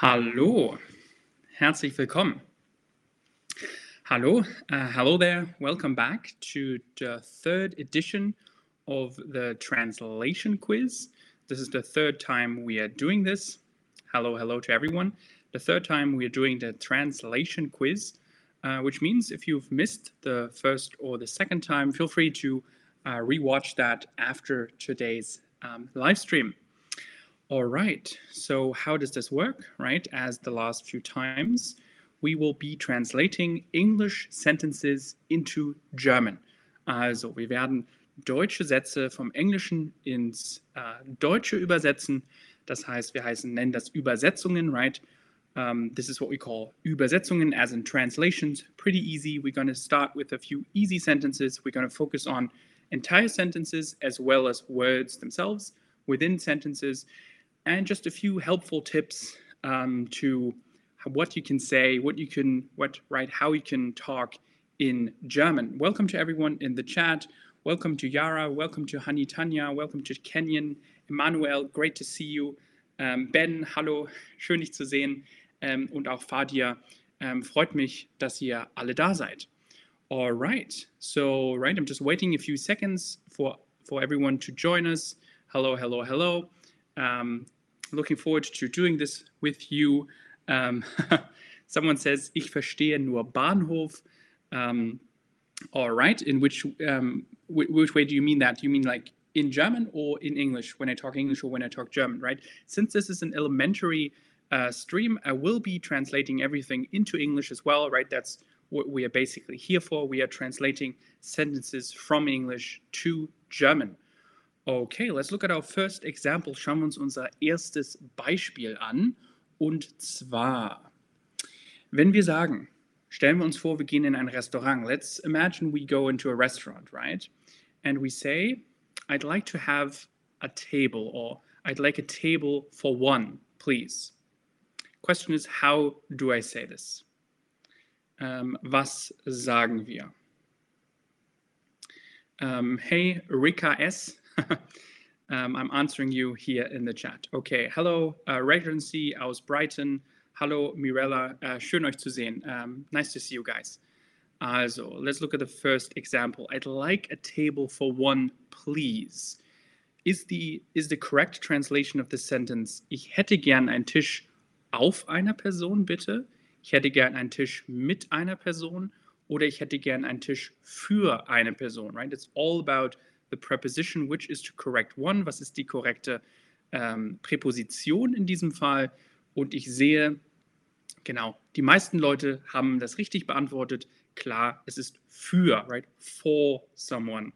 Hallo, herzlich willkommen. Hello, uh, hello there. Welcome back to the third edition of the translation quiz. This is the third time we are doing this. Hello, hello to everyone. The third time we are doing the translation quiz, uh, which means if you've missed the first or the second time, feel free to uh, rewatch that after today's um, live stream. All right, so how does this work, right? As the last few times, we will be translating English sentences into German. Also, wir werden deutsche Sätze vom Englischen ins äh, Deutsche übersetzen. Das heißt, wir heißen, nennen das Übersetzungen, right? Um, this is what we call Übersetzungen, as in translations. Pretty easy. We're going to start with a few easy sentences. We're going to focus on entire sentences as well as words themselves within sentences, and just a few helpful tips um, to what you can say, what you can, what, right, how you can talk in German. Welcome to everyone in the chat. Welcome to Yara. Welcome to Hani Tanya. Welcome to Kenyon. Emmanuel, great to see you. Um, ben, hallo, schön dich zu sehen. Um, und auch Fadia, um, freut mich, dass ihr alle da seid. All right, so, right, I'm just waiting a few seconds for, for everyone to join us. Hello, hello, hello. Um, looking forward to doing this with you. Um, someone says, ich verstehe nur Bahnhof. Um, all right, in which, um, which way do you mean that? Do you mean like in German or in English when I talk English or when I talk German, right? Since this is an elementary uh, stream, I will be translating everything into English as well, right? That's what we are basically here for. We are translating sentences from English to German. Okay, let's look at our first example. Schauen wir uns unser erstes Beispiel an. Und zwar, wenn wir sagen, stellen wir uns vor, wir gehen in ein Restaurant. Let's imagine we go into a restaurant, right? And we say, I'd like to have a table or I'd like a table for one, please. Question is, how do I say this? Um, was sagen wir? Um, hey, Rika S. um, I'm answering you here in the chat. Okay, hello, uh, Regency aus Brighton. Hallo, Mirella. Uh, schön euch zu sehen. Um, nice to see you guys. Also, let's look at the first example. I'd like a table for one, please. Is the, is the correct translation of the sentence, ich hätte gern einen Tisch auf einer Person, bitte? Ich hätte gern einen Tisch mit einer Person oder ich hätte gern einen Tisch für eine Person, right? It's all about the preposition, which is to correct one. Was ist die korrekte ähm, Präposition in diesem Fall? Und ich sehe, genau, die meisten Leute haben das richtig beantwortet. Klar, es ist für, right? For someone.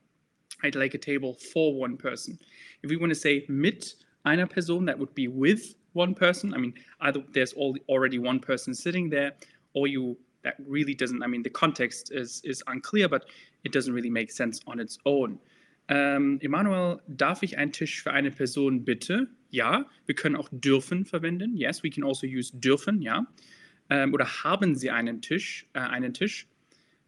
I'd like a table for one person. If we want to say mit einer Person, that would be with one person. I mean, either there's already one person sitting there, or you that really doesn't. I mean, the context is is unclear, but it doesn't really make sense on its own. Ähm, Emanuel, darf ich einen Tisch für eine Person bitte? Ja. Wir können auch dürfen verwenden. Yes, we can also use dürfen, ja. Ähm, oder haben Sie einen Tisch? Äh, einen Tisch?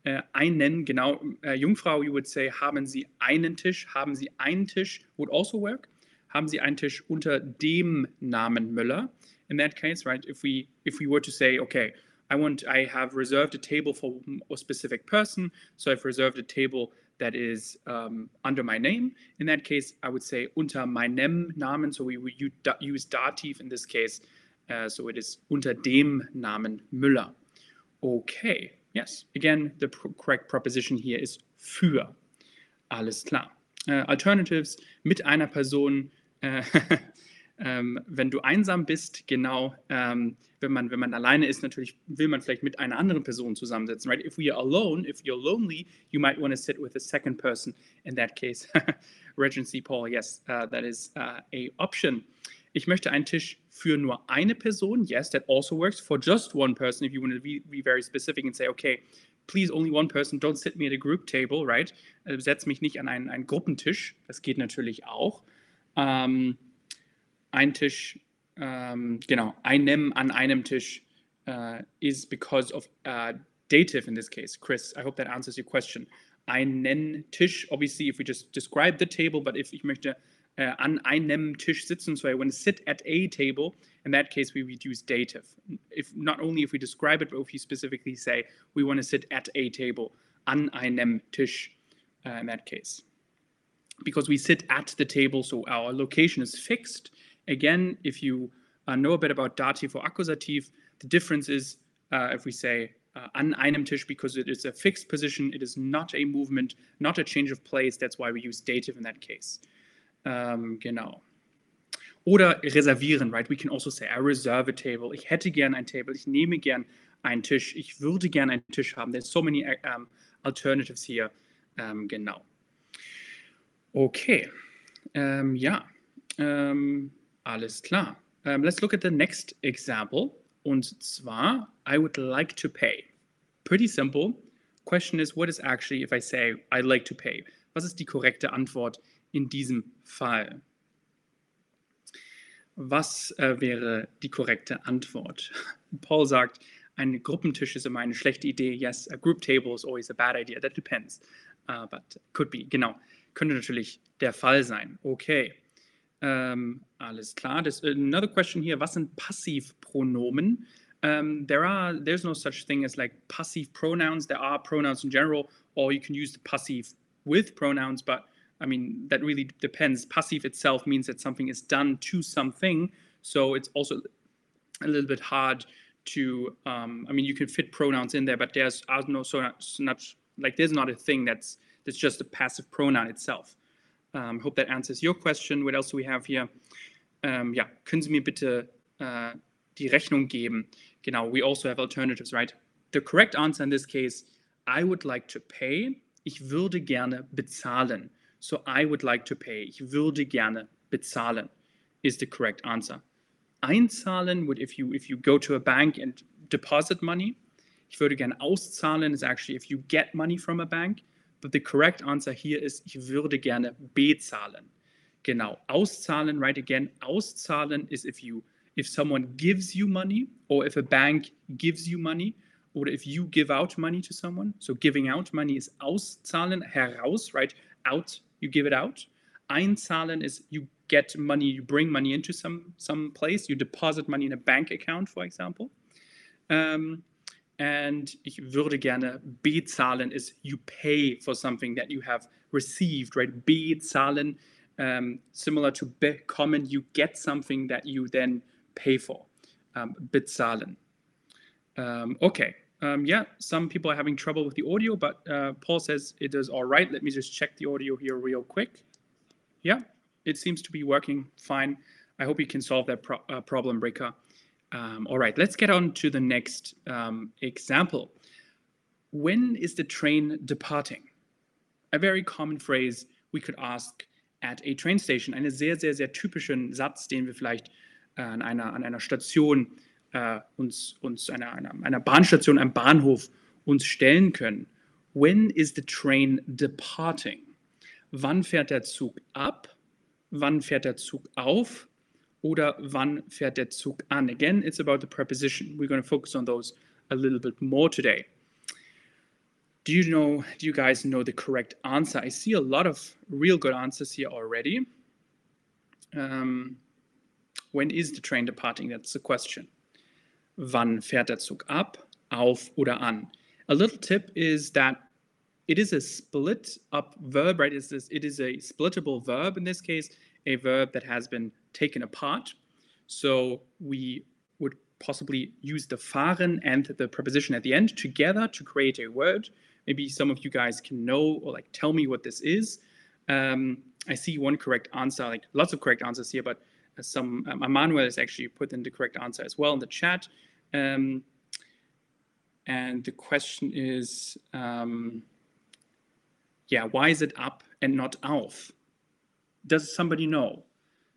Äh, einen, genau. Äh, Jungfrau, you would say, haben Sie einen Tisch? Haben Sie einen Tisch? Would also work. Haben Sie einen Tisch unter dem Namen Müller? In that case, right, if we if we were to say, okay, I want, I have reserved a table for a specific person, so I've reserved a table that is um, under my name. In that case, I would say unter meinem Namen. So we would use dative in this case. Uh, so it is unter dem Namen Müller. Okay, yes. Again, the correct preposition here is für. Alles klar. Uh, alternatives mit einer Person. Uh, ähm, wenn du einsam bist, genau, ähm, wenn, man, wenn man alleine ist, natürlich will man vielleicht mit einer anderen Person zusammensitzen, right? If we are alone, if you're lonely, you might want to sit with a second person. In that case, Regency Paul, yes, uh, that is uh, a option. Ich möchte einen Tisch für nur eine Person. Yes, that also works for just one person. If you want to be, be very specific and say, okay, please only one person, don't sit me at a group table, right? Also setz mich nicht an einen, einen Gruppentisch. Das geht natürlich auch. Ähm, ein Tisch, ähm, genau, einem an einem Tisch uh, is because of uh, dative in this case. Chris, I hope that answers your question. Einen Tisch, obviously, if we just describe the table, but if ich möchte uh, an einem Tisch sitzen. So I want to sit at a table. In that case, we would use dative. If not only if we describe it, but if you specifically say we want to sit at a table, an einem Tisch. In that case, because we sit at the table, so our location is fixed. Again, if you uh, know a bit about dative or accusative, the difference is uh, if we say uh, an einem Tisch because it is a fixed position, it is not a movement, not a change of place. That's why we use dative in that case. Ähm, genau. Oder reservieren, right? We can also say, I reserve a table. Ich hätte gern ein Table. Ich nehme gern einen Tisch. Ich würde gern einen Tisch haben. There's so many um, alternatives here. Um, genau. Okay. Um, ja. Alles klar. let's look at the next example. Und zwar, I would like to pay. Pretty simple. Question is, what is actually if I say I'd like to pay? Was ist die korrekte Antwort in diesem Fall? Was äh, wäre die korrekte Antwort? Paul sagt, ein Gruppentisch ist immer eine schlechte Idee. Yes, a group table is always a bad idea. That depends. Uh, but could be. Genau. Könnte natürlich der Fall sein. Okay. Um, alles klar. There's another question here. Was sind Passivpronomen? Um, there are there's no such thing as like passive pronouns. There are pronouns in general, or you can use the passive with pronouns, but I mean, that really depends. Passive itself means that something is done to something. So it's also a little bit hard to, um, I mean, you can fit pronouns in there, but there's no so not, like there's not a thing that's that's just a passive pronoun itself. Um, hope that answers your question. What else do we have here? Um, ja, können Sie mir bitte uh, die Rechnung geben? Genau, we also have alternatives, right? The correct answer in this case, I would like to pay. Ich würde gerne bezahlen. So I would like to pay. Ich würde gerne bezahlen is the correct answer. Einzahlen would if you if you go to a bank and deposit money. Ich würde gerne auszahlen is actually if you get money from a bank. But the correct answer here is ich würde gerne bezahlen. Genau. Auszahlen, right again. Auszahlen is if you if someone gives you money or if a bank gives you money or if you give out money to someone. So giving out money is auszahlen, heraus, right? Out you give it out. Einzahlen is you get money, you bring money into some some place, you deposit money in a bank account, for example. Um, and ich würde gerne bezahlen is you pay for something that you have received, right? Bezahlen, um, similar to bekommen, you get something that you then pay for. Um, bezahlen. Um, okay, um, yeah, some people are having trouble with the audio, but uh, Paul says it is all right. Let me just check the audio here real quick. Yeah, it seems to be working fine. I hope you can solve that pro uh, problem, Breaker. Um, all right, let's get on to the next um, example. When is the train departing? A very common phrase we could ask at a train station. Einen sehr, sehr, sehr typischen Satz, den wir vielleicht äh, an, einer, an einer Station äh, uns, uns einer, einer, einer Bahnstation, einem Bahnhof uns stellen können. When is the train departing? Wann fährt der Zug ab? Wann fährt der Zug auf? Oder wann fährt der Zug an? Again, it's about the preposition. We're going to focus on those a little bit more today. Do you know, do you guys know the correct answer? I see a lot of real good answers here already. Um, when is the train departing? That's the question. wann fährt der Zug ab, auf oder an. A little tip is that it is a split up verb, right? It's it is a splittable verb in this case, a verb that has been taken apart. So we would possibly use the fahren and the preposition at the end together to create a word. Maybe some of you guys can know or like tell me what this is. Um, I see one correct answer, like lots of correct answers here, but some um, Emmanuel has actually put in the correct answer as well in the chat. Um, and the question is, um, yeah, why is it up and not auf? Does somebody know?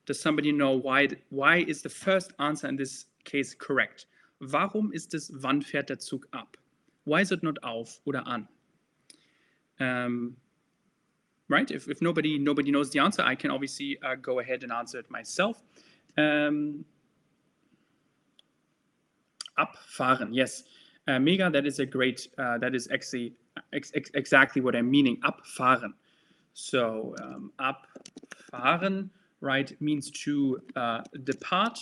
Does somebody know why, why is the first answer in this case correct? Warum ist es, wann fährt der Zug ab? Why is it not auf oder an? Um, right? If, if nobody nobody knows the answer, I can obviously uh, go ahead and answer it myself. Um, abfahren, yes. Uh, mega, that is a great, uh, that is actually ex ex exactly what I'm meaning, abfahren. So um, abfahren right, means to uh, depart.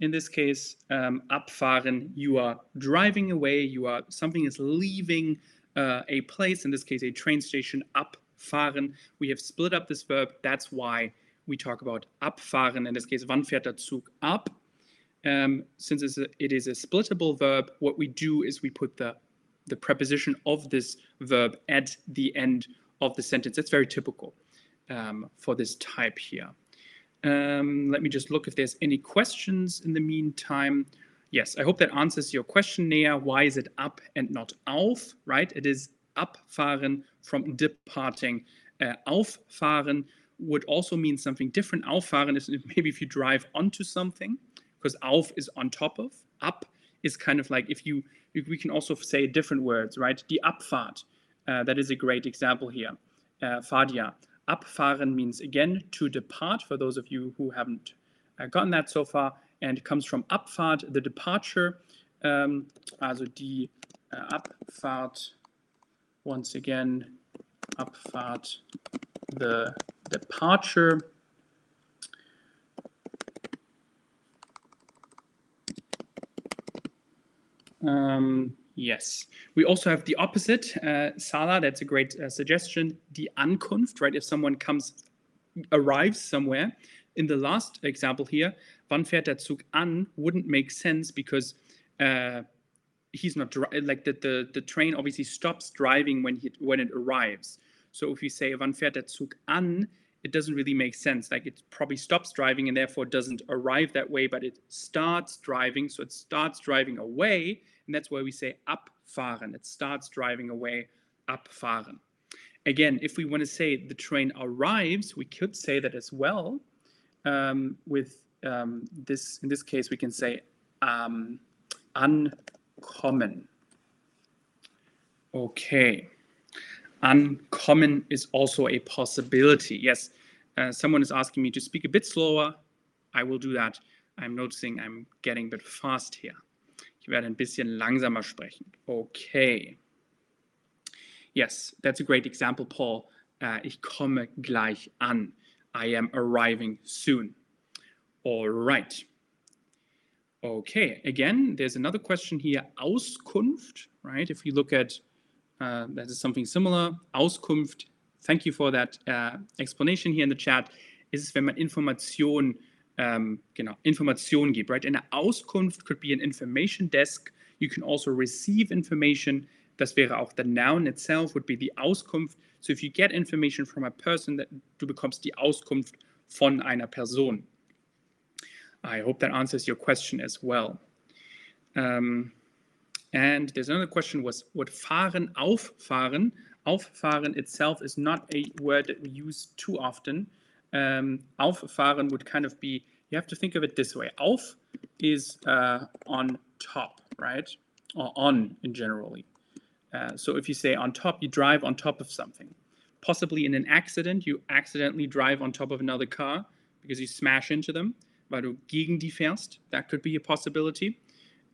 In this case, um, abfahren, you are driving away, you are, something is leaving uh, a place, in this case, a train station, abfahren. We have split up this verb. That's why we talk about abfahren. In this case, wann fährt der Zug ab? Um, since it's a, it is a splittable verb, what we do is we put the, the preposition of this verb at the end of the sentence. That's very typical um, for this type here. Um, let me just look if there's any questions in the meantime. Yes, I hope that answers your question, Nea. Why is it up and not auf, right? It is abfahren from departing. Uh, auffahren would also mean something different. Auffahren is maybe if you drive onto something, because auf is on top of. Up is kind of like if you, we can also say different words, right? Die Abfahrt, uh, that is a great example here. Uh, Fadia, abfahren means again to depart, for those of you who haven't uh, gotten that so far, and comes from Abfahrt, the departure, um, also die uh, Abfahrt, once again, Abfahrt, the departure. Um, yes. We also have the opposite, uh, Sala, that's a great uh, suggestion, die Ankunft, right? If someone comes, arrives somewhere. In the last example here, wann fährt der Zug an wouldn't make sense because uh, he's not, like the, the, the train obviously stops driving when, he, when it arrives. So if you say wann fährt der Zug an, it doesn't really make sense. Like it probably stops driving and therefore doesn't arrive that way, but it starts driving. So it starts driving away. And that's why we say abfahren. It starts driving away, abfahren. Again, if we want to say the train arrives, we could say that as well. Um, with um, this, in this case, we can say um. Okay. Uncommon is also a possibility. Yes, uh, someone is asking me to speak a bit slower. I will do that. I'm noticing I'm getting a bit fast here. Ich werde ein bisschen langsamer sprechen. Okay. Yes, that's a great example, Paul. Uh, ich komme gleich an. I am arriving soon. All right. Okay, again, there's another question here, Auskunft, right? If you look at uh, that is something similar. Auskunft, thank you for that uh, explanation here in the chat, ist es, wenn man Information, um, genau, Information gibt, right? And Auskunft could be an information desk. You can also receive information. Das wäre auch the noun itself would be the Auskunft. So if you get information from a person, that du bekommst die Auskunft von einer Person. I hope that answers your question as well. Um, and there's another question was what fahren, auffahren. Auffahren itself is not a word that we use too often. Um, auffahren would kind of be, you have to think of it this way. Auf is uh, on top, right? Or on in generally. Uh, so if you say on top, you drive on top of something. Possibly in an accident, you accidentally drive on top of another car because you smash into them, weil du gegen die fährst. That could be a possibility.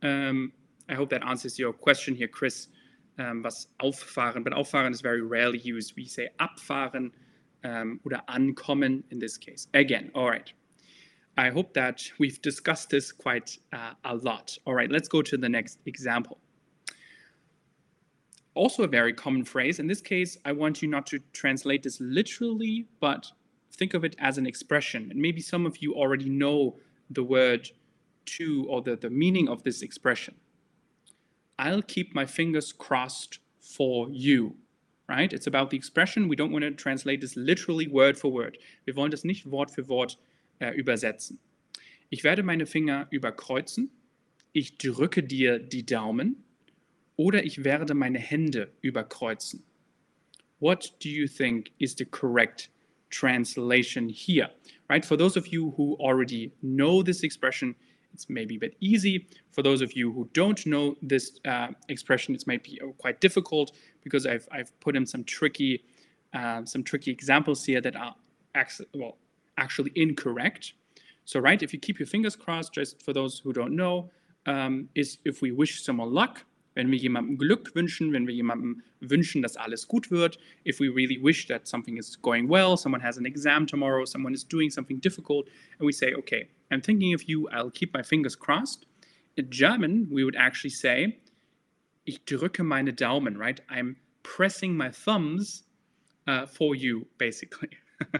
Um, I hope that answers your question here, Chris. Um, was auffahren, but auffahren is very rarely used. We say abfahren um, oder ankommen in this case. Again, all right. I hope that we've discussed this quite uh, a lot. All right, let's go to the next example. Also a very common phrase. In this case, I want you not to translate this literally, but think of it as an expression. And maybe some of you already know the word to or the, the meaning of this expression. I'll keep my fingers crossed for you. Right? It's about the expression. We don't want to translate this literally word for word. Wir wollen das nicht Wort für Wort äh, übersetzen. Ich werde meine Finger überkreuzen. Ich drücke dir die Daumen. Oder ich werde meine Hände überkreuzen. What do you think is the correct translation here? Right? For those of you who already know this expression, it's maybe a bit easy. For those of you who don't know this uh, expression, it's might be uh, quite difficult because I've, I've put in some tricky uh, some tricky examples here that are actually, well, actually incorrect. So, right, if you keep your fingers crossed, just for those who don't know, um, is if we wish someone luck, Wenn wir jemandem Glück wünschen, wenn wir jemandem wünschen, dass alles gut wird, if we really wish that something is going well, someone has an exam tomorrow, someone is doing something difficult, and we say, okay, I'm thinking of you, I'll keep my fingers crossed. In German, we would actually say, ich drücke meine Daumen, right? I'm pressing my thumbs uh, for you, basically.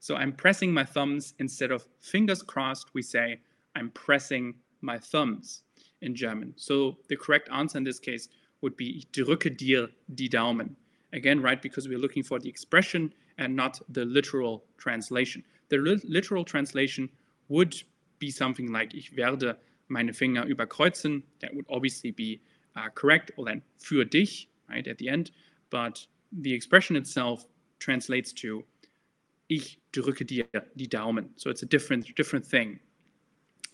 so I'm pressing my thumbs instead of fingers crossed, we say, I'm pressing my thumbs in German. So the correct answer in this case would be drücke dir die Daumen. Again, right, because we're looking for the expression and not the literal translation. The li literal translation would be something like ich werde meine Finger überkreuzen. That would obviously be uh, correct, or then für dich, right, at the end. But the expression itself translates to ich drücke dir die Daumen. So it's a different different thing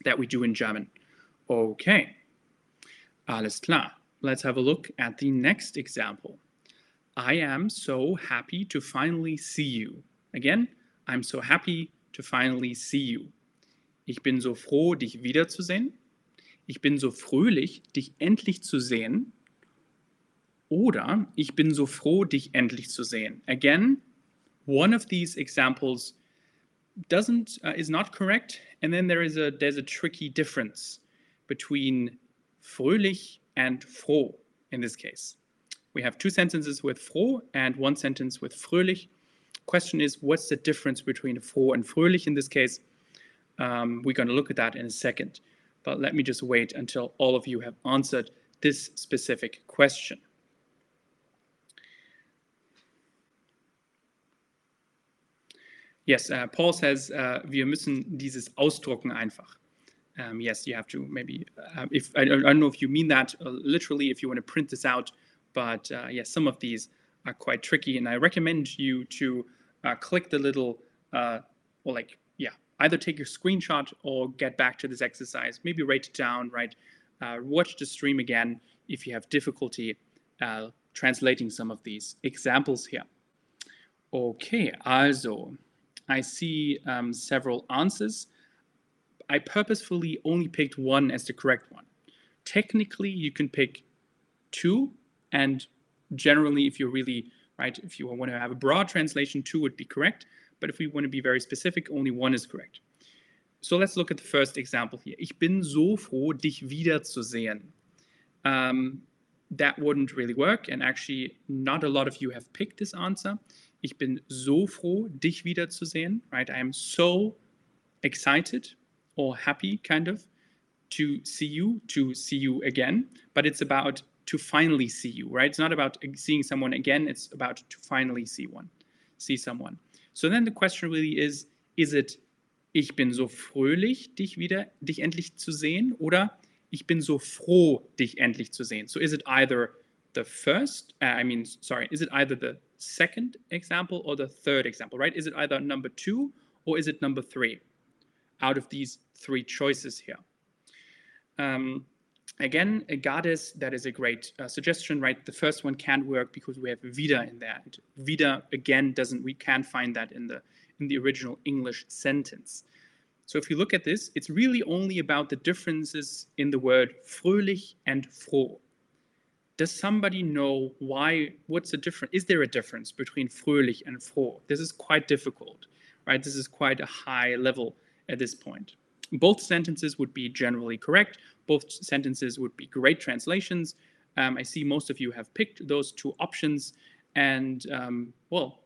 that we do in German. Okay. Alles klar. Let's have a look at the next example. I am so happy to finally see you. Again, I'm so happy to finally see you. Ich bin so froh, dich wiederzusehen. Ich bin so fröhlich, dich endlich zu sehen. Oder ich bin so froh, dich endlich zu sehen. Again, one of these examples doesn't uh, is not correct, and then there is a there's a tricky difference between fröhlich and froh in this case. We have two sentences with froh and one sentence with fröhlich. Question is, what's the difference between froh and fröhlich in this case? Um, we're going to look at that in a second. But let me just wait until all of you have answered this specific question. Yes, uh, Paul says, uh, wir müssen dieses ausdrucken einfach. Um, yes, you have to maybe, uh, if I don't, I don't, know if you mean that uh, literally, if you want to print this out, but uh, yes, some of these are quite tricky. And I recommend you to uh, click the little, uh, or like, yeah, either take your screenshot or get back to this exercise, maybe write it down, right? Uh, watch the stream again if you have difficulty translating some of these examples here. Okay, also, I see um, several answers. I purposefully only picked one as the correct one. Technically, you can pick two, and generally, if you're really right, if you want to have a broad translation, two would be correct. But if we want to be very specific, only one is correct. So let's look at the first example here. Ich bin so froh, dich wiederzusehen. Um, that wouldn't really work, and actually, not a lot of you have picked this answer. Ich bin so froh, dich wiederzusehen. Right? I am so excited or happy kind of to see you, to see you again, but it's about to finally see you, right? It's not about seeing someone again, it's about to finally see one, see someone. So then the question really is, is it ich bin so fröhlich, dich wieder, dich endlich zu sehen oder ich bin so froh, dich endlich zu sehen. So is it either the first, uh, I mean, sorry, is it either the second example or the third example, right? Is it either number two or is it number three? out of these three choices here. Um, again, a goddess, that is a great uh, suggestion, right? The first one can't work because we have wieder in there. Wieder, again, doesn't, we can't find that in the, in the original English sentence. So if you look at this, it's really only about the differences in the word fröhlich and froh. Does somebody know why, what's the difference? Is there a difference between fröhlich and froh? This is quite difficult, right? This is quite a high level at this point. Both sentences would be generally correct. Both sentences would be great translations. Um, I see most of you have picked those two options. And um, well,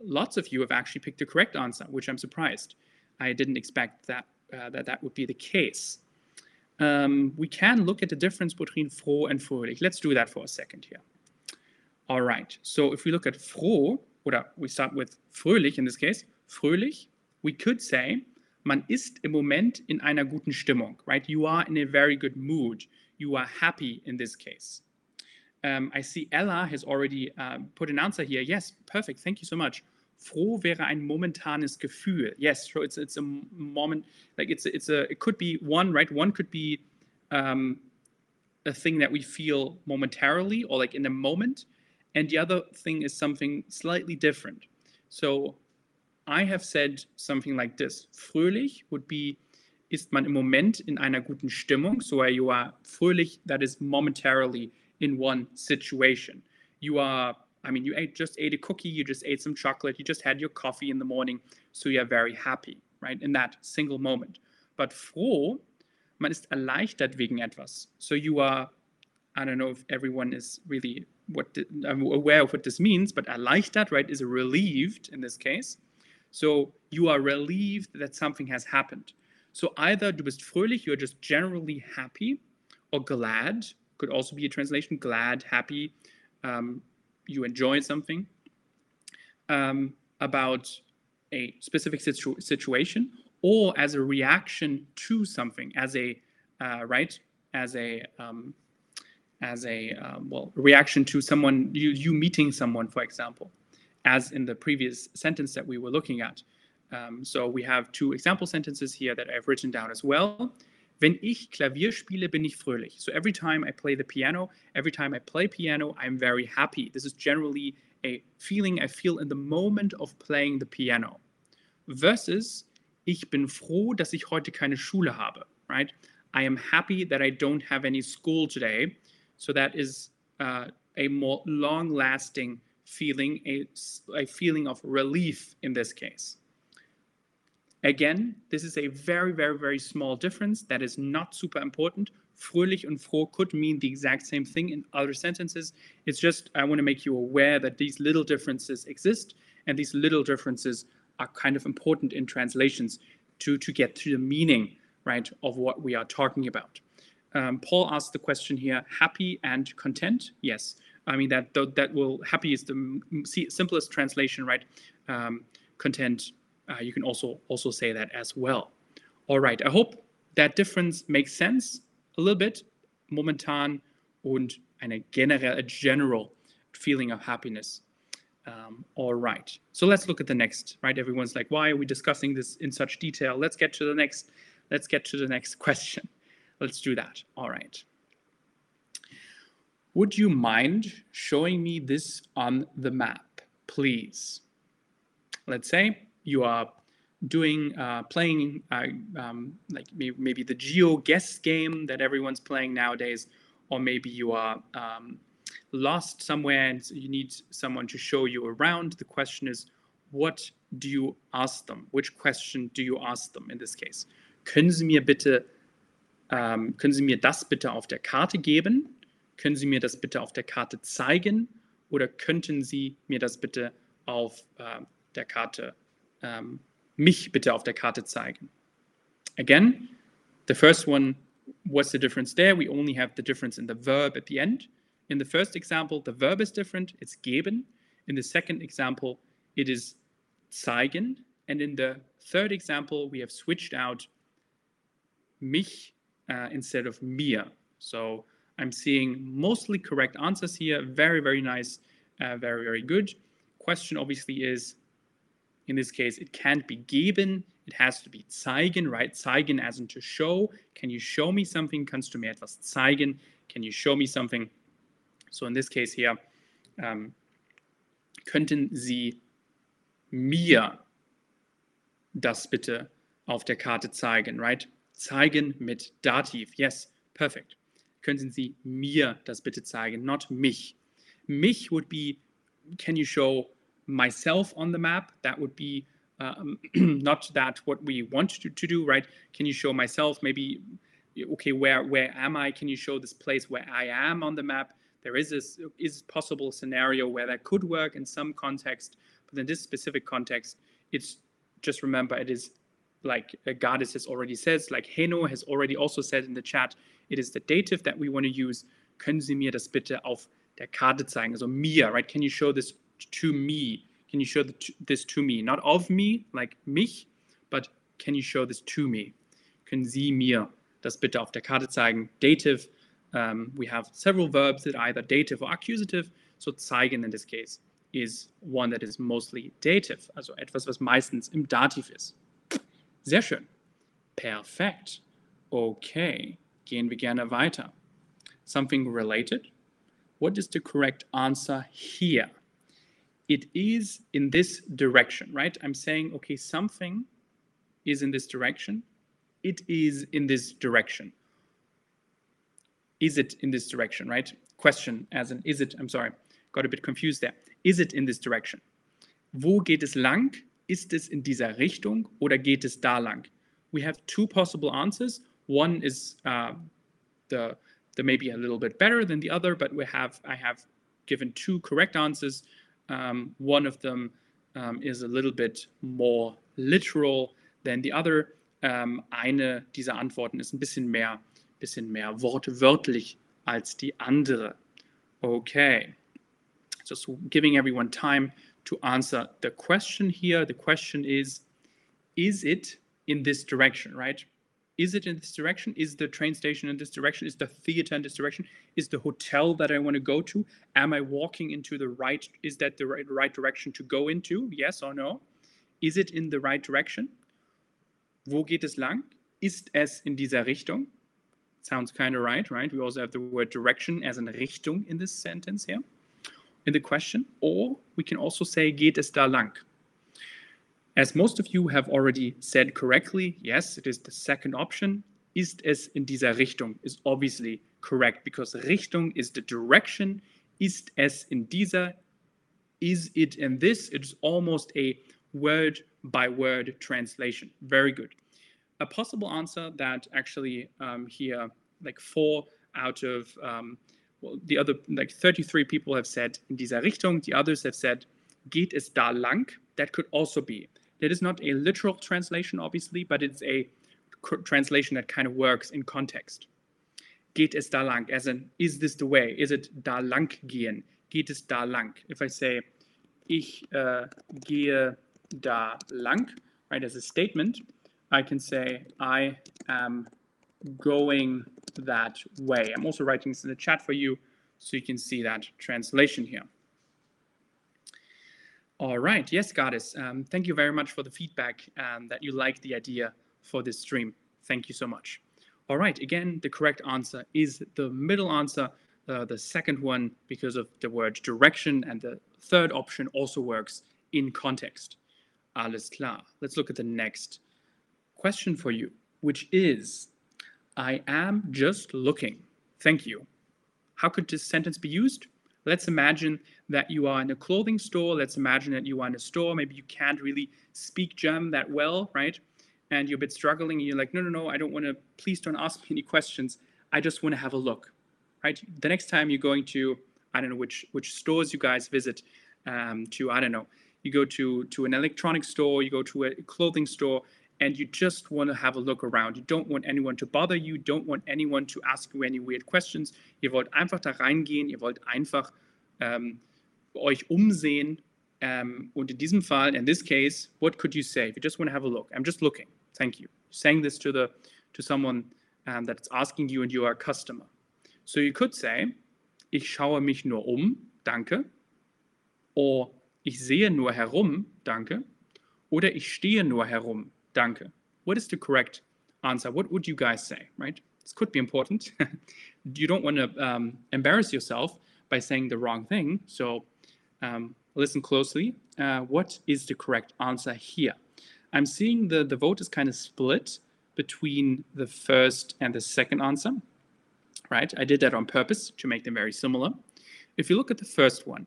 lots of you have actually picked the correct answer, which I'm surprised. I didn't expect that uh, that, that would be the case. Um, we can look at the difference between froh and fröhlich. Let's do that for a second here. All right, so if we look at froh, or we start with fröhlich in this case, fröhlich, we could say man ist im Moment in einer guten Stimmung, right? You are in a very good mood. You are happy in this case. Um, I see Ella has already uh, put an answer here. Yes, perfect. Thank you so much. Froh wäre ein momentanes Gefühl. Yes, so it's it's a moment like it's it's a it could be one right. One could be um, a thing that we feel momentarily or like in a moment, and the other thing is something slightly different. So I have said something like this. Fröhlich would be, ist man im Moment in einer guten Stimmung. So you are fröhlich, that is momentarily in one situation. You are, I mean, you ate just ate a cookie, you just ate some chocolate, you just had your coffee in the morning, so you're very happy, right? In that single moment. But froh, man ist erleichtert wegen etwas. So you are, I don't know if everyone is really what I'm aware of what this means, but erleichtert, right, is relieved in this case. So you are relieved that something has happened. So either du bist fröhlich, you're just generally happy, or glad could also be a translation, glad, happy, um, you enjoyed something um, about a specific situ situation, or as a reaction to something, as a uh, right, as a um, as a um, well reaction to someone you you meeting someone, for example as in the previous sentence that we were looking at. Um, so we have two example sentences here that I've written down as well. Wenn ich Klavier spiele, bin ich fröhlich. So every time I play the piano, every time I play piano, I'm very happy. This is generally a feeling I feel in the moment of playing the piano. Versus, ich bin froh, dass ich heute keine Schule habe, right? I am happy that I don't have any school today. So that is uh, a more long-lasting feeling a, a feeling of relief in this case. Again, this is a very, very, very small difference that is not super important. Fröhlich and froh could mean the exact same thing in other sentences. It's just, I want to make you aware that these little differences exist and these little differences are kind of important in translations to, to get to the meaning, right, of what we are talking about. Um, Paul asked the question here, happy and content? Yes. I mean that that will happy is the simplest translation, right? Um, content. Uh, you can also also say that as well. All right. I hope that difference makes sense a little bit. Momentan und eine generell a general feeling of happiness. Um, all right. So let's look at the next. Right. Everyone's like, why are we discussing this in such detail? Let's get to the next. Let's get to the next question. Let's do that. All right. Would you mind showing me this on the map, please? Let's say you are doing uh, playing uh, um, like maybe, the geo GeoGuess game that everyone's playing nowadays, or maybe you are um, lost somewhere and you need someone to show you around. The question is, what do you ask them? Which question do you ask them in this case? Können Sie mir bitte, ähm, können Sie mir das bitte auf der Karte geben? Können Sie mir das bitte auf der Karte zeigen oder könnten Sie mir das bitte auf äh, der Karte, ähm, mich bitte auf der Karte zeigen? Again, the first one, what's the difference there? We only have the difference in the verb at the end. In the first example, the verb is different, it's geben. In the second example, it is zeigen. And in the third example, we have switched out mich uh, instead of mir. So I'm seeing mostly correct answers here. Very, very nice. Uh, very, very good. Question obviously is, in this case, it can't be geben. It has to be zeigen, right? Zeigen as in to show. Can you show me something? Kannst du mir etwas zeigen? Can you show me something? So in this case here, um, könnten Sie mir das bitte auf der Karte zeigen, right? Zeigen mit Dativ. Yes, perfect könnten Sie mir das bitte zeigen, not mich. Mich would be, can you show myself on the map? That would be um, not that what we want to, to do, right? Can you show myself? Maybe, okay, where where am I? Can you show this place where I am on the map? There is this is possible scenario where that could work in some context, but in this specific context, it's just remember it is like a goddess has already says, like Heno has already also said in the chat, it is the dative that we want to use. Können Sie mir das bitte auf der Karte zeigen? Also mir, right? Can you show this to me? Can you show this to me? Not of me, like mich, but can you show this to me? Können Sie mir das bitte auf der Karte zeigen? Dative, um, we have several verbs that are either dative or accusative. So zeigen in this case is one that is mostly dative, also etwas, was meistens im Dativ ist. Sehr schön. Perfekt. Okay. Gehen wir gerne weiter. Something related. What is the correct answer here? It is in this direction, right? I'm saying, okay, something is in this direction. It is in this direction. is it in this direction, right? Question as in, is it, I'm sorry, got a bit confused there. Is it in this direction? Wo geht es lang? Ist es in dieser Richtung oder geht es da lang? We have two possible answers. One is uh, the the maybe a little bit better than the other, but we have I have given two correct answers. Um, one of them um, is a little bit more literal than the other. Um, eine dieser Antworten ist ein bisschen mehr, bisschen mehr wortwörtlich als die andere. Okay, just giving everyone time to answer the question here. The question is, is it in this direction, right? Is it in this direction? Is the train station in this direction? Is the theater in this direction? Is the hotel that I want to go to? Am I walking into the right? Is that the right, right direction to go into? Yes or no? Is it in the right direction? Wo geht es lang? Ist es in dieser Richtung? Sounds kind of right, right? We also have the word direction as in Richtung in this sentence here, in the question. Or we can also say geht es da lang? As most of you have already said correctly, yes, it is the second option. Ist es in dieser Richtung is obviously correct because Richtung is the direction. Ist es in dieser? Is it in this? It's almost a word by word translation. Very good. A possible answer that actually um, here, like four out of um, well, the other, like 33 people have said in dieser Richtung. The others have said, geht es da lang? That could also be. That is not a literal translation, obviously, but it's a translation that kind of works in context. Geht es da lang? As in, is this the way? Is it da lang gehen? Geht es da lang? If I say, ich uh, gehe da lang, right, as a statement, I can say, I am going that way. I'm also writing this in the chat for you so you can see that translation here. All right. Yes, Goddess. Um, thank you very much for the feedback um, that you like the idea for this stream. Thank you so much. All right. Again, the correct answer is the middle answer, uh, the second one, because of the word direction. And the third option also works in context. Alles klar. Let's look at the next question for you, which is I am just looking. Thank you. How could this sentence be used? Let's imagine that you are in a clothing store. Let's imagine that you are in a store. Maybe you can't really speak German that well, right? And you're a bit struggling. And you're like, no, no, no, I don't want to, please don't ask me any questions. I just want to have a look, right? The next time you're going to, I don't know which which stores you guys visit um, to, I don't know, you go to to an electronic store, you go to a clothing store, and you just want to have a look around. You don't want anyone to bother you, don't want anyone to ask you any weird questions. Ihr wollt einfach da reingehen, ihr wollt einfach ähm, euch umsehen. Um, und in diesem Fall, in this case, what could you say? If you just want to have a look, I'm just looking. Thank you. Saying this to the to someone um, that's asking you and you are a customer. So you could say, ich schaue mich nur um, danke. Or ich sehe nur herum, danke. Oder ich stehe nur herum, danke. What is the correct answer? What would you guys say, right? This could be important. you don't want to um, embarrass yourself by saying the wrong thing. So um, listen closely. Uh, what is the correct answer here? I'm seeing the, the vote is kind of split between the first and the second answer, right? I did that on purpose to make them very similar. If you look at the first one,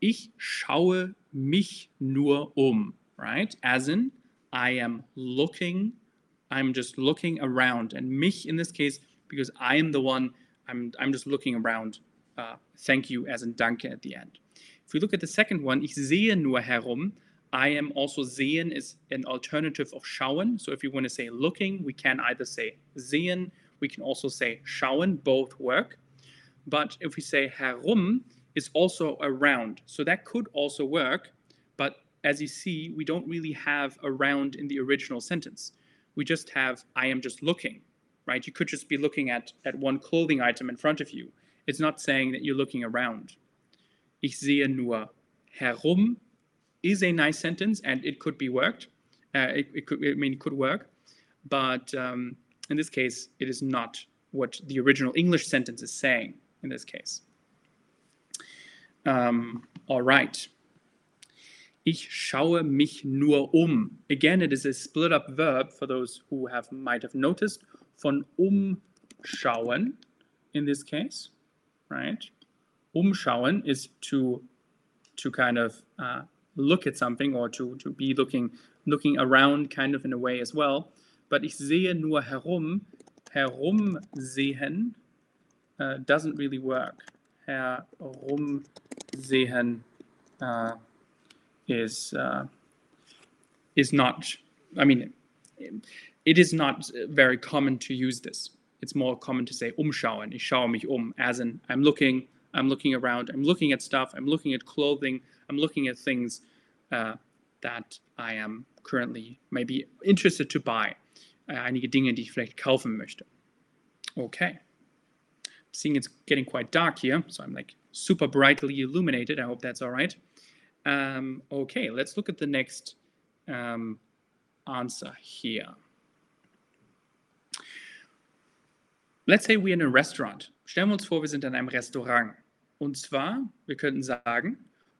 ich schaue mich nur um, right? As in, I am looking, I'm just looking around. And mich in this case, because I am the one, I'm, I'm just looking around. Uh, thank you as in danke at the end. If we look at the second one, ich sehe nur herum, I am also sehen is an alternative of schauen. So if you want to say looking, we can either say sehen, we can also say schauen, both work. But if we say herum, is also around. So that could also work. As you see, we don't really have around in the original sentence. We just have I am just looking, right? You could just be looking at, at one clothing item in front of you. It's not saying that you're looking around. Ich sehe nur herum is a nice sentence and it could be worked. Uh, it, it, could, I mean, it could work. But um, in this case, it is not what the original English sentence is saying in this case. Um, all right. Ich schaue mich nur um. Again, it is a split up verb for those who have might have noticed. Von umschauen in this case, right? Umschauen is to to kind of uh, look at something or to to be looking looking around kind of in a way as well. But ich sehe nur herum. Herumsehen uh, doesn't really work. Herumsehen uh, is uh, is not. I mean, it is not very common to use this. It's more common to say umschauen. Ich schaue mich um, as in I'm looking, I'm looking around, I'm looking at stuff, I'm looking at clothing, I'm looking at things uh, that I am currently maybe interested to buy. Einige Dinge, die ich vielleicht kaufen möchte. Okay. Seeing it's getting quite dark here, so I'm like super brightly illuminated. I hope that's all right. Um, okay, let's look at the next um, answer here. Let's say we're in a restaurant. Stellen wir uns vor, wir sind in einem Restaurant. Und zwar, wir könnten sagen,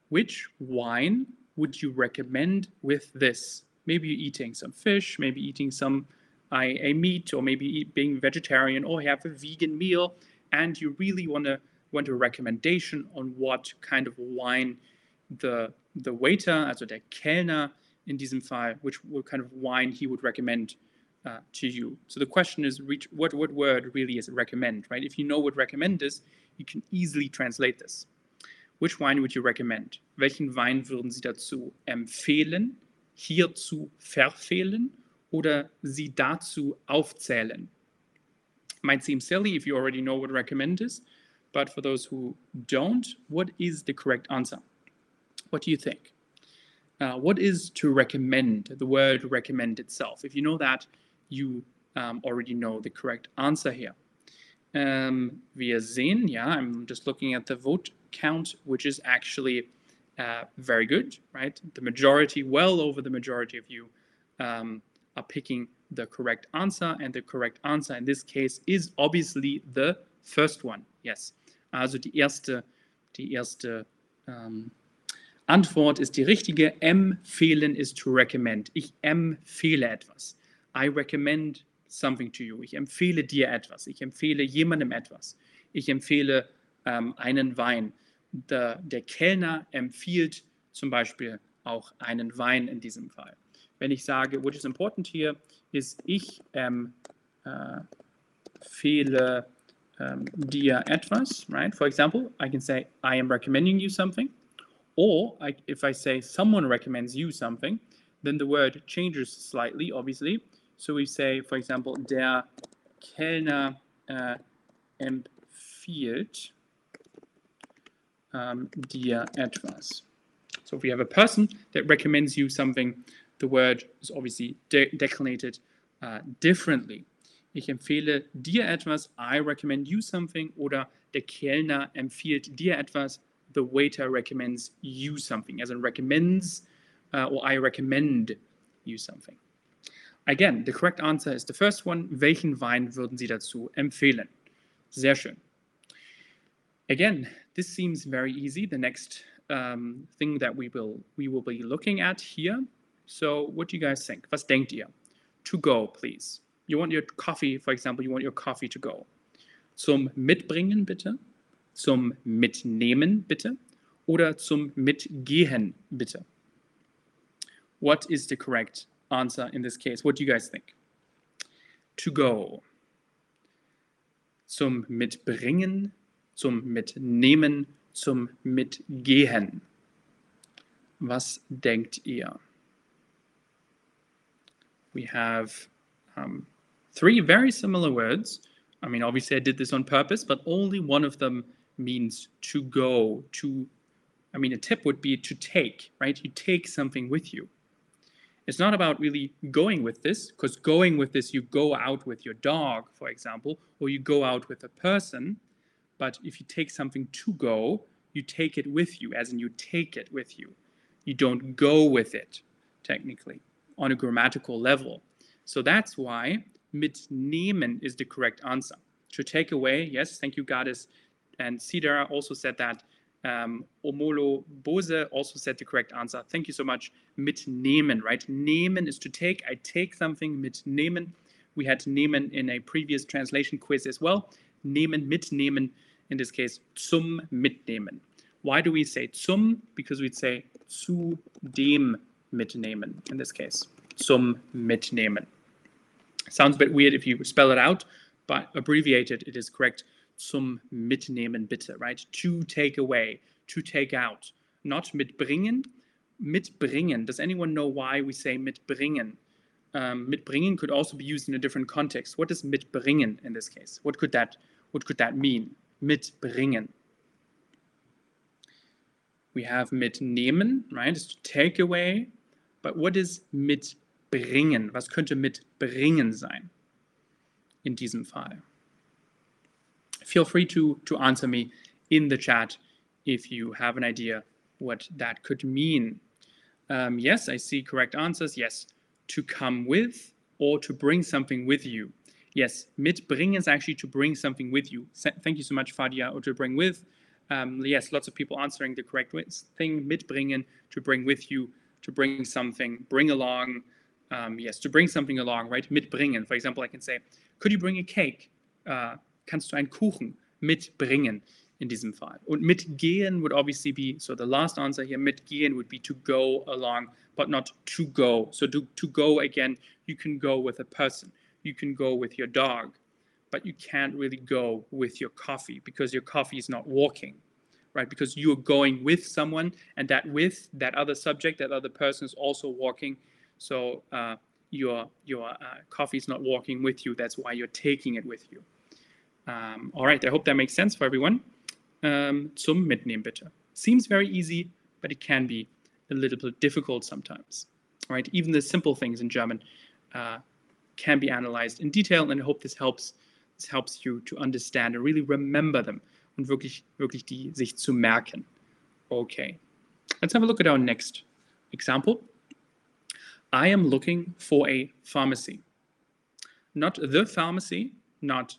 which wine would you recommend with this? Maybe you're eating some fish, maybe eating some a, meat, or maybe eat, being vegetarian, or have a vegan meal, and you really want to want a recommendation on what kind of wine the the waiter, also der Kellner in diesem Fall, which what kind of wine he would recommend uh, to you. So the question is, what what word really is recommend, right? If you know what recommend is, you can easily translate this. Which wine would you recommend? Welchen Wein würden Sie dazu empfehlen, hierzu verfehlen oder Sie dazu aufzählen? Might seem silly if you already know what recommend is, but for those who don't, what is the correct answer? What do you think? Uh, what is to recommend, the word recommend itself? If you know that, you um, already know the correct answer here. Um, wir sehen, yeah, I'm just looking at the vote count, which is actually uh, very good, right? The majority, well over the majority of you um, are picking the correct answer, and the correct answer in this case is obviously the first one. Yes. Also die erste, die erste um, Antwort ist die richtige. Empfehlen ist to recommend. Ich empfehle etwas. I recommend something to you. Ich empfehle dir etwas. Ich empfehle jemandem etwas. Ich empfehle ähm, einen Wein. Der, der Kellner empfiehlt zum Beispiel auch einen Wein in diesem Fall. Wenn ich sage, what is important here, ist ich ähm, äh, empfehle ähm, dir etwas, right? For example, I can say, I am recommending you something. Or I, if I say someone recommends you something, then the word changes slightly, obviously. So we say, for example, der Kellner äh, empfiehlt um, dir etwas. So if we have a person that recommends you something, the word is obviously de declinated uh, differently. Ich empfehle dir etwas, I recommend you something, oder der Kellner empfiehlt dir etwas, the waiter recommends you something, as in recommends, uh, or I recommend you something. Again, the correct answer is the first one. Welchen Wein würden Sie dazu empfehlen? Sehr schön. Again, this seems very easy. The next um, thing that we will we will be looking at here. So, what do you guys think? Was denkt ihr? To go, please. You want your coffee, for example, you want your coffee to go. Zum Mitbringen bitte, zum Mitnehmen bitte oder zum Mitgehen bitte. What is the correct answer in this case. What do you guys think? To go. Zum Mitbringen, zum Mitnehmen, zum Mitgehen. Was denkt ihr? We have um, three very similar words. I mean, obviously, I did this on purpose, but only one of them means to go, to, I mean, a tip would be to take, right? You take something with you. It's not about really going with this, because going with this, you go out with your dog, for example, or you go out with a person. But if you take something to go, you take it with you, as in you take it with you. You don't go with it, technically, on a grammatical level. So that's why mitnehmen is the correct answer. To take away, yes, thank you, Goddess. And Cedar also said that um, Omolo Bose also said the correct answer. Thank you so much. Mitnehmen, right? Nehmen is to take. I take something. Mitnehmen. We had nehmen in a previous translation quiz as well. nehmen, mitnehmen, in this case, zum Mitnehmen. Why do we say zum? Because we'd say zu dem mitnehmen in this case. Zum Mitnehmen. Sounds a bit weird if you spell it out, but abbreviated, it is correct. Zum Mitnehmen bitte, right? To take away, to take out. Not mitbringen, mitbringen. Does anyone know why we say mitbringen? Um, mitbringen could also be used in a different context. What does mitbringen in this case? What could that, what could that mean? Mitbringen. We have mitnehmen, right? It's to take away. But what is mitbringen? Was könnte mitbringen sein in diesem Fall? Feel free to, to answer me in the chat if you have an idea what that could mean. Um, yes, I see correct answers. Yes, to come with or to bring something with you. Yes, mitbringen is actually to bring something with you. Thank you so much, Fadia, or to bring with. Um, yes, lots of people answering the correct thing. Mitbringen, to bring with you, to bring something, bring along. Um, yes, to bring something along, right? Mitbringen. For example, I can say, could you bring a cake? Uh, kannst du einen Kuchen mitbringen? in diesem Fall. Und mitgehen would obviously be, so the last answer here, mitgehen would be to go along, but not to go. So to, to go again, you can go with a person, you can go with your dog, but you can't really go with your coffee because your coffee is not walking, right? Because you're going with someone, and that with that other subject, that other person is also walking. So uh, your your uh, coffee is not walking with you. That's why you're taking it with you. Um, all right, I hope that makes sense for everyone um, zum Mitnehmen bitte. Seems very easy, but it can be a little bit difficult sometimes. Right? Even the simple things in German uh, can be analyzed in detail, and I hope this helps. This helps you to understand and really remember them und wirklich, wirklich die sich zu merken. Okay, let's have a look at our next example. I am looking for a pharmacy. Not the pharmacy, not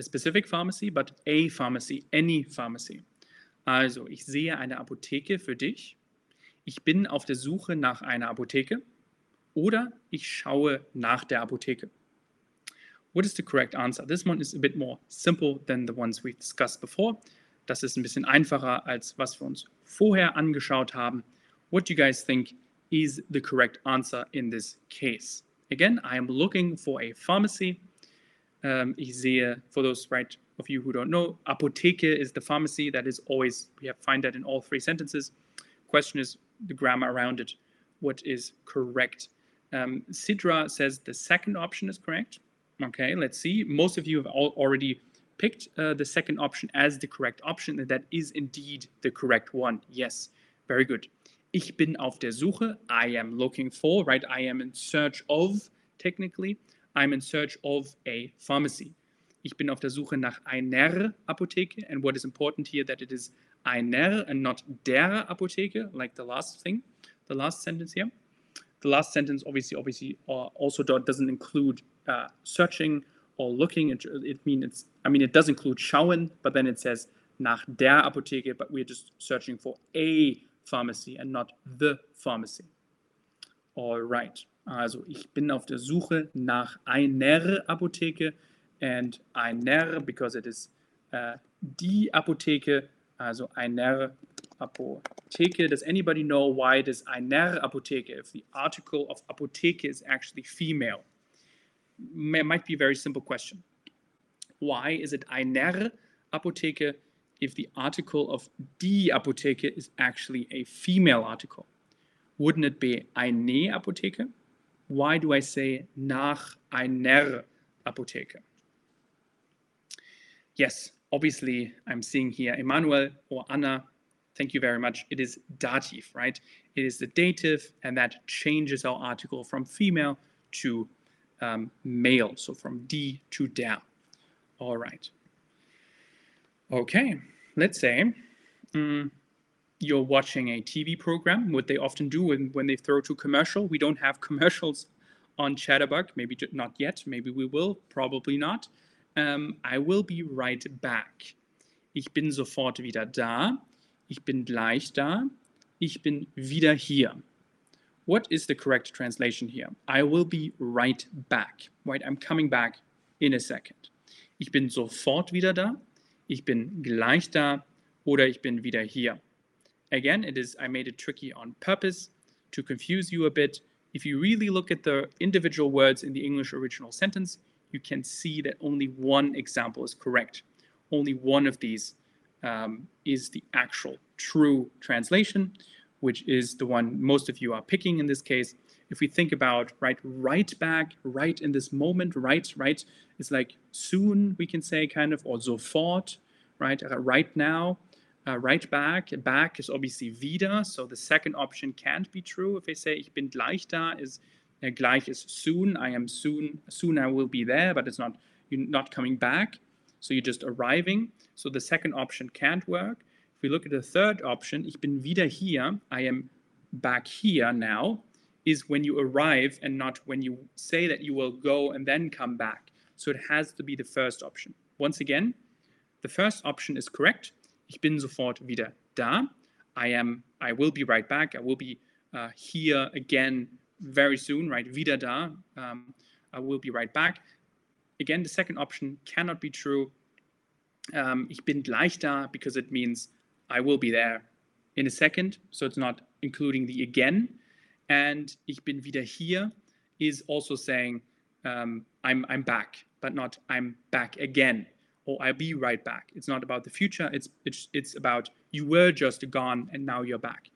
a specific pharmacy, but a pharmacy, any pharmacy. Also, ich sehe eine Apotheke für dich. Ich bin auf der Suche nach einer Apotheke oder ich schaue nach der Apotheke. What is the correct answer? This one is a bit more simple than the ones we discussed before. Das ist ein bisschen einfacher als was wir uns vorher angeschaut haben. What do you guys think is the correct answer in this case? Again, I am looking for a pharmacy. Um, ich for those right of you who don't know, Apotheke is the pharmacy. That is always, we have find that in all three sentences. Question is the grammar around it. What is correct? Um, Sidra says the second option is correct. Okay, let's see. Most of you have already picked uh, the second option as the correct option, and that is indeed the correct one. Yes, very good. Ich bin auf der Suche. I am looking for, right? I am in search of, technically. I'm in search of a pharmacy. Ich bin auf der Suche nach einer Apotheke. And what is important here that it is einer and not der Apotheke, like the last thing, the last sentence here. The last sentence obviously, obviously, uh, also doesn't include uh, searching or looking. It, it mean it's, I mean, it does include schauen, but then it says nach der Apotheke, but we're just searching for a pharmacy and not the pharmacy. All right. Also ich bin auf der Suche nach einer Apotheke and einer because it is uh, die Apotheke, also einer Apotheke. Does anybody know why it is einer Apotheke if the article of Apotheke is actually female? It might be a very simple question. Why is it einer Apotheke if the article of die Apotheke is actually a female article? Wouldn't it be eine Apotheke? why do I say nach einer Apotheke? Yes, obviously, I'm seeing here Emmanuel or Anna. Thank you very much. It is dative, right? It is the dative, and that changes our article from female to um, male, so from D to der. All right. Okay, let's say um, you're watching a TV program, what they often do when, when they throw to commercial. We don't have commercials on Chatterbug, maybe not yet, maybe we will, probably not. Um, I will be right back. Ich bin sofort wieder da. Ich bin gleich da. Ich bin wieder hier. What is the correct translation here? I will be right back. Right, I'm coming back in a second. ich bin sofort wieder da, ich bin gleich da oder ich bin wieder hier. Again, it is I made it tricky on purpose to confuse you a bit. If you really look at the individual words in the English original sentence, you can see that only one example is correct. Only one of these um, is the actual true translation, which is the one most of you are picking in this case. If we think about right, right back, right in this moment, right, right, it's like soon we can say kind of, or sofort, right, uh, right now, uh, right back. Back is obviously wieder, so the second option can't be true. If I say ich bin gleich da, is uh, gleich is soon. I am soon. Soon I will be there, but it's not you're not coming back. So you're just arriving. So the second option can't work. If we look at the third option, ich bin wieder hier, I am back here now, is when you arrive and not when you say that you will go and then come back. So it has to be the first option. Once again, the first option is correct. Ich bin sofort wieder da. I am, I will be right back. I will be uh, here again very soon, right? Wieder da. Um, I will be right back. Again, the second option cannot be true. Um, ich bin gleich da because it means I will be there in a second. So it's not including the again. And ich bin wieder hier is also saying um, I'm, I'm back, but not I'm back again or I'll be right back. It's not about the future. It's, it's, it's about you were just gone and now you're back.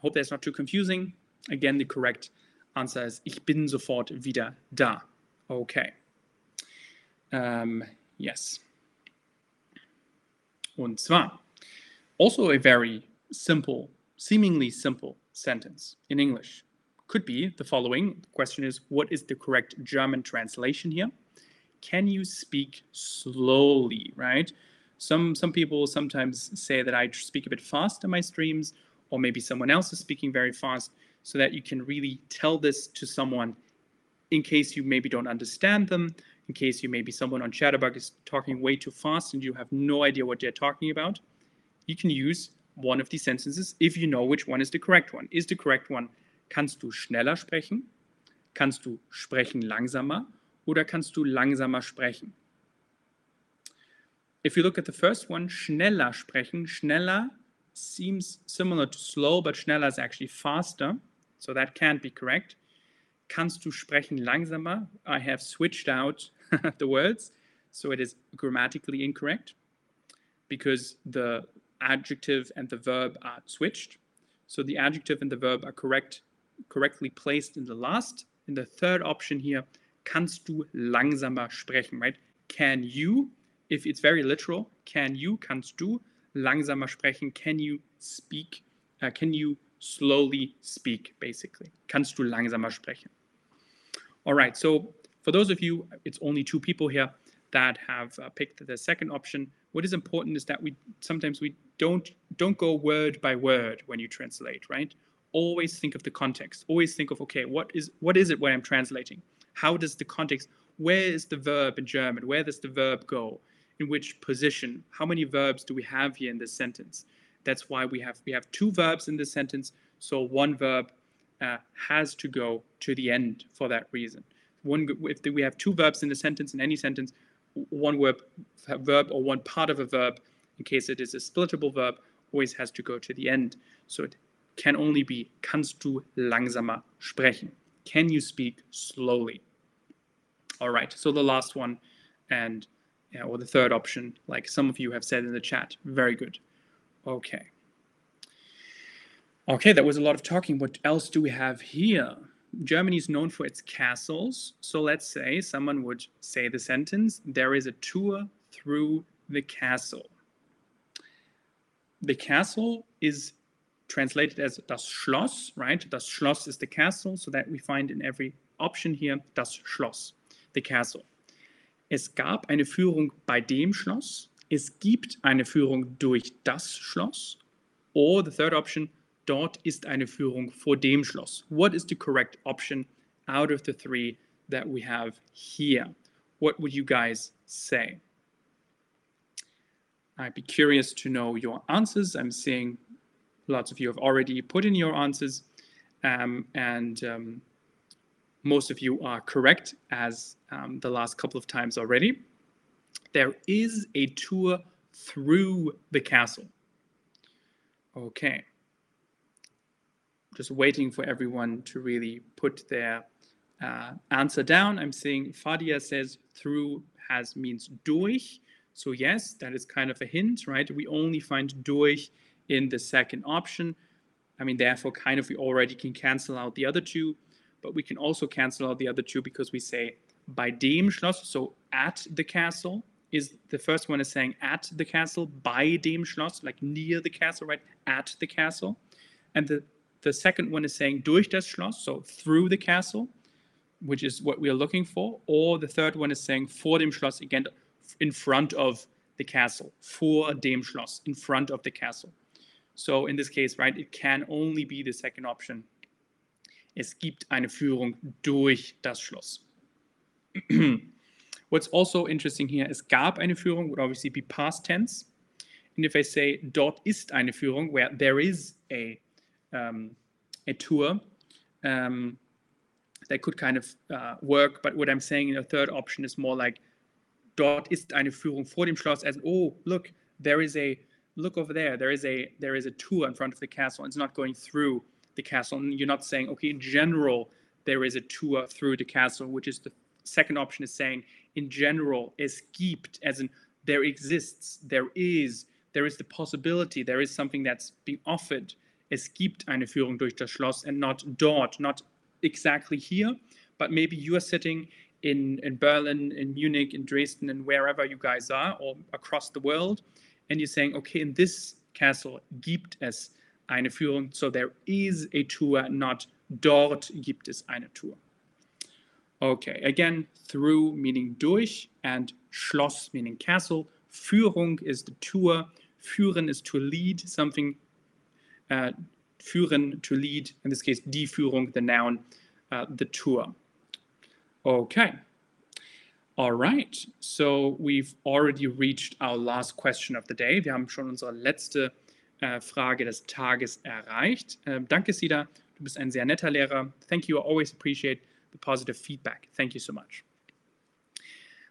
Hope that's not too confusing. Again, the correct answer is ich bin sofort wieder da. Okay. Um, yes. Und zwar, also a very simple, seemingly simple sentence in English could be the following. The question is, what is the correct German translation here? Can you speak slowly, right? Some, some people sometimes say that I speak a bit fast in my streams, or maybe someone else is speaking very fast, so that you can really tell this to someone in case you maybe don't understand them, in case you maybe someone on Chatterbug is talking way too fast and you have no idea what they're talking about. You can use one of these sentences if you know which one is the correct one. Is the correct one, kannst du schneller sprechen? Kannst du sprechen langsamer? Oder kannst du langsamer sprechen? If you look at the first one, schneller sprechen, schneller seems similar to slow, but schneller is actually faster. So that can't be correct. Kannst du sprechen langsamer? I have switched out the words. So it is grammatically incorrect because the adjective and the verb are switched. So the adjective and the verb are correct, correctly placed in the last. In the third option here, kannst du langsamer sprechen, right? Can you, if it's very literal, can you, kannst du langsamer sprechen? Can you speak? Uh, can you slowly speak, basically? Kannst du langsamer sprechen? All right, so for those of you, it's only two people here that have uh, picked the second option. What is important is that we sometimes we don't don't go word by word when you translate, right? Always think of the context. Always think of okay, what is what is it when I'm translating? How does the context? Where is the verb in German? Where does the verb go? In which position? How many verbs do we have here in this sentence? That's why we have we have two verbs in this sentence. So one verb uh, has to go to the end for that reason. One if we have two verbs in a sentence in any sentence, one verb, verb or one part of a verb, in case it is a splittable verb, always has to go to the end. So it can only be kannst du langsamer sprechen? Can you speak slowly? All right, so the last one and yeah, or the third option, like some of you have said in the chat. Very good. Okay. Okay, that was a lot of talking. What else do we have here? Germany is known for its castles. So let's say someone would say the sentence, there is a tour through the castle. The castle is translated as das Schloss, right? Das Schloss is the castle, so that we find in every option here das Schloss, the castle. Es gab eine Führung bei dem Schloss. Es gibt eine Führung durch das Schloss. Or the third option, dort ist eine Führung vor dem Schloss. What is the correct option out of the three that we have here? What would you guys say? I'd be curious to know your answers. I'm seeing lots of you have already put in your answers, um, and um, most of you are correct as um, the last couple of times already. There is a tour through the castle. Okay. Just waiting for everyone to really put their uh, answer down. I'm saying Fadia says through has means durch. So yes, that is kind of a hint, right? We only find durch in the second option. I mean, therefore, kind of we already can cancel out the other two, but we can also cancel out the other two because we say bei dem Schloss, so at the castle, is the first one is saying at the castle, bei dem Schloss, like near the castle, right? At the castle. And the, the second one is saying durch das Schloss, so through the castle, which is what we are looking for. Or the third one is saying vor dem Schloss, again, in front of the castle, vor dem Schloss, in front of the castle. So in this case, right, it can only be the second option. Es gibt eine Führung durch das Schloss. What's also interesting here is gab eine Führung would obviously be past tense. And if I say dort ist eine Führung, where there is a, um, a tour, um, that could kind of uh, work. But what I'm saying in the third option is more like dort ist eine Führung vor dem Schloss as oh look there is a look over there there is a there is a tour in front of the castle. It's not going through the castle. And you're not saying okay in general there is a tour through the castle which is the second option is saying in general es gibt as in there exists there is there is the possibility there is something that's being offered es gibt eine Führung durch das Schloss and not dort not exactly here but maybe you are sitting in, in Berlin, in Munich, in Dresden, and wherever you guys are, or across the world, and you're saying, okay, in this castle gibt es eine Führung, so there is a tour, not dort gibt es eine Tour. Okay, again, through meaning durch, and Schloss meaning castle. Führung is the tour. Führen is to lead something. Uh, führen, to lead. In this case, die Führung, the noun, uh, the tour. Okay. All right. So we've already reached our last question of the day. Wir haben schon unsere letzte äh, Frage des Tages erreicht. Ähm, danke, Sida. Du bist ein sehr netter Lehrer. Thank you. I always appreciate the positive feedback. Thank you so much.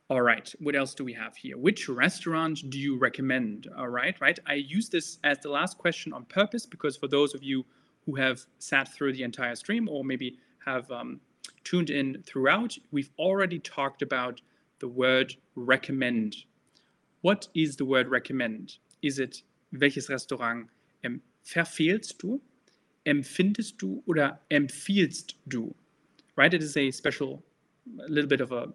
All right, what else do we have here? Which restaurant do you recommend? All right, right. I use this as the last question on purpose because for those of you who have sat through the entire stream or maybe have um, tuned in throughout, we've already talked about the word recommend. What is the word recommend? Is it welches Restaurant verfehlst du, empfindest du oder empfiehlst du? Right? It is a special, a little bit of a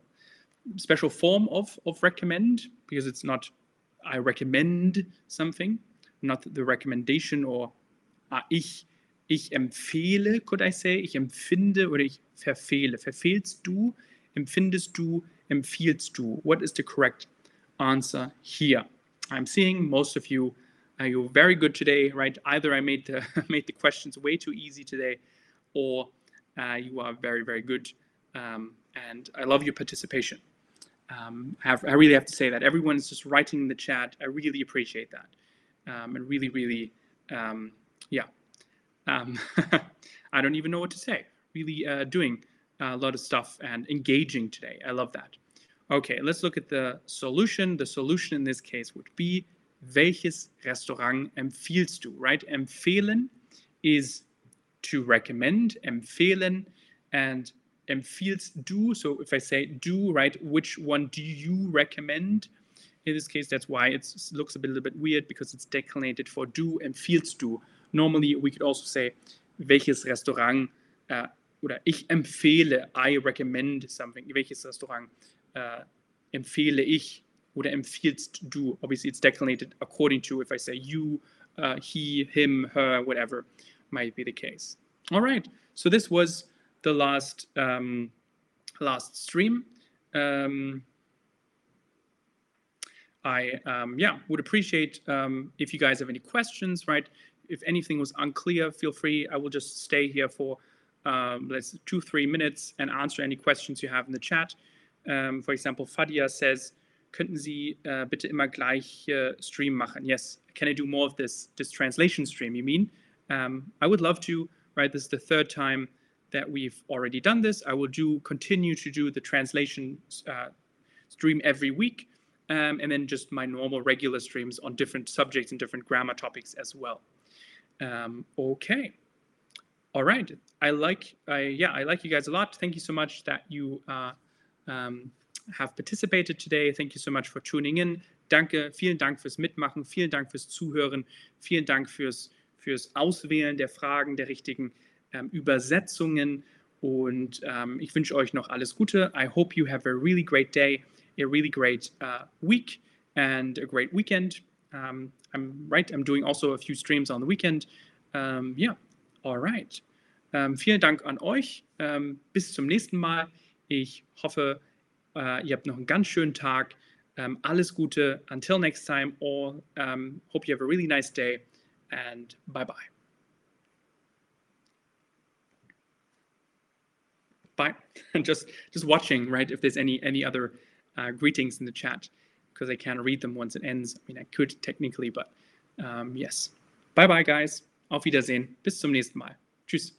special form of, of recommend because it's not I recommend something, not the recommendation or ah, ich ich empfehle, could I say, ich empfinde oder ich verfehle. Verfehlst du, empfindest du, empfiehlst du? What is the correct answer here? I'm seeing most of you uh, you're very good today, right? Either I made the made the questions way too easy today, or uh, you are very very good, um, and I love your participation. Um, I, have, I, really have to say that everyone is just writing in the chat. I really appreciate that, um, and really really, um, yeah, um, I don't even know what to say. Really uh, doing a lot of stuff and engaging today. I love that. Okay, let's look at the solution. The solution in this case would be welches Restaurant empfiehlst du, right? Empfehlen is to recommend, empfehlen, and empfiehlst du. So if I say du, right, which one do you recommend? In this case, that's why it looks a, bit, a little bit weird because it's declinated for du, empfiehlst du. Normally, we could also say, welches Restaurant uh, oder ich empfehle, I recommend something. Welches Restaurant uh, empfehle ich oder empfiehlst du? Obviously, it's declinated according to if I say you, uh, he, him, her, whatever might be the case. All right. So this was the last um, last stream. Um, I um, yeah would appreciate um, if you guys have any questions. Right, if anything was unclear, feel free. I will just stay here for um, let's two, three minutes and answer any questions you have in the chat. Um, for example, Fadia says, könnten Sie uh, bitte immer gleich uh, Stream machen? Yes. Can I do more of this, this translation stream, you mean? Um, I would love to, right? This is the third time that we've already done this. I will do continue to do the translation uh, stream every week. um, and then just my normal regular streams on different subjects and different grammar topics as well. Um, okay. All right. I like, I, yeah, I like you guys a lot. Thank you so much that you uh, um, have participated today. Thank you so much for tuning in. Danke, vielen Dank fürs Mitmachen, vielen Dank fürs Zuhören, vielen Dank fürs, fürs Auswählen der Fragen, der richtigen ähm, Übersetzungen und ähm, ich wünsche euch noch alles Gute. I hope you have a really great day, a really great uh, week and a great weekend. Um, I'm right, I'm doing also a few streams on the weekend. Um, yeah, all right. Ähm, vielen Dank an euch. Ähm, bis zum nächsten Mal. Ich hoffe, uh, ihr habt noch einen ganz schönen Tag. Um, alles Gute. Until next time, all. Um, hope you have a really nice day and bye bye. Bye. And just just watching, right? If there's any any other uh, greetings in the chat, because I can't read them once it ends. I mean, I could technically, but um, yes. Bye bye, guys. Auf Wiedersehen. Bis zum nächsten Mal. Tschüss.